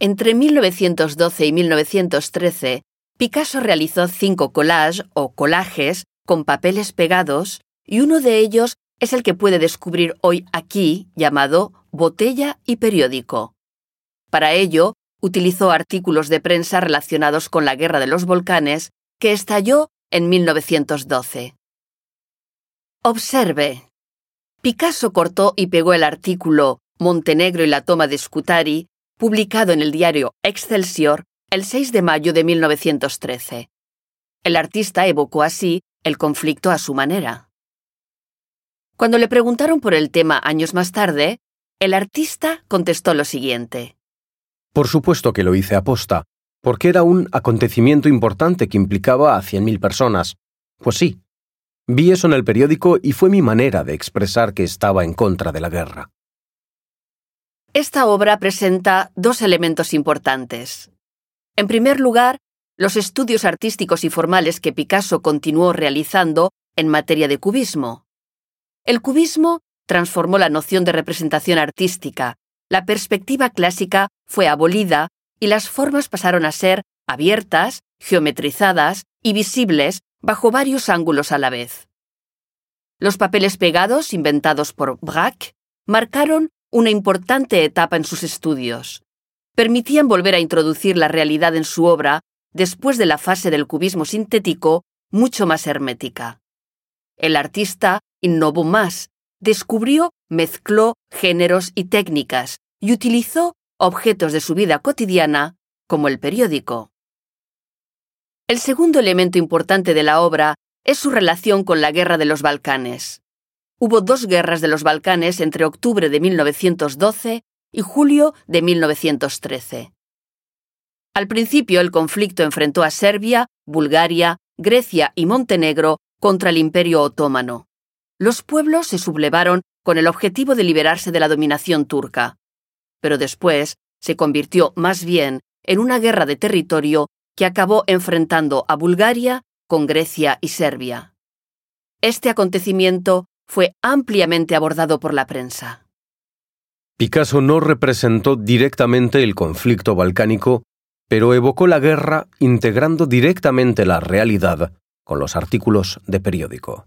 Entre 1912 y 1913, Picasso realizó cinco collages o collages con papeles pegados y uno de ellos es el que puede descubrir hoy aquí llamado botella y periódico. Para ello, utilizó artículos de prensa relacionados con la Guerra de los Volcanes que estalló en 1912. Observe. Picasso cortó y pegó el artículo Montenegro y la toma de Scutari, publicado en el diario Excelsior el 6 de mayo de 1913. El artista evocó así el conflicto a su manera. Cuando le preguntaron por el tema años más tarde, el artista contestó lo siguiente. Por supuesto que lo hice aposta, porque era un acontecimiento importante que implicaba a 100.000 personas. Pues sí, vi eso en el periódico y fue mi manera de expresar que estaba en contra de la guerra. Esta obra presenta dos elementos importantes. En primer lugar, los estudios artísticos y formales que Picasso continuó realizando en materia de cubismo. El cubismo transformó la noción de representación artística, la perspectiva clásica fue abolida y las formas pasaron a ser abiertas, geometrizadas y visibles bajo varios ángulos a la vez. Los papeles pegados inventados por Braque marcaron una importante etapa en sus estudios permitían volver a introducir la realidad en su obra después de la fase del cubismo sintético mucho más hermética. El artista innovó más, descubrió, mezcló géneros y técnicas y utilizó objetos de su vida cotidiana, como el periódico. El segundo elemento importante de la obra es su relación con la Guerra de los Balcanes. Hubo dos guerras de los Balcanes entre octubre de 1912 y julio de 1913. Al principio el conflicto enfrentó a Serbia, Bulgaria, Grecia y Montenegro contra el Imperio Otomano. Los pueblos se sublevaron con el objetivo de liberarse de la dominación turca, pero después se convirtió más bien en una guerra de territorio que acabó enfrentando a Bulgaria con Grecia y Serbia. Este acontecimiento fue ampliamente abordado por la prensa. Picasso no representó directamente el conflicto balcánico, pero evocó la guerra integrando directamente la realidad con los artículos de periódico.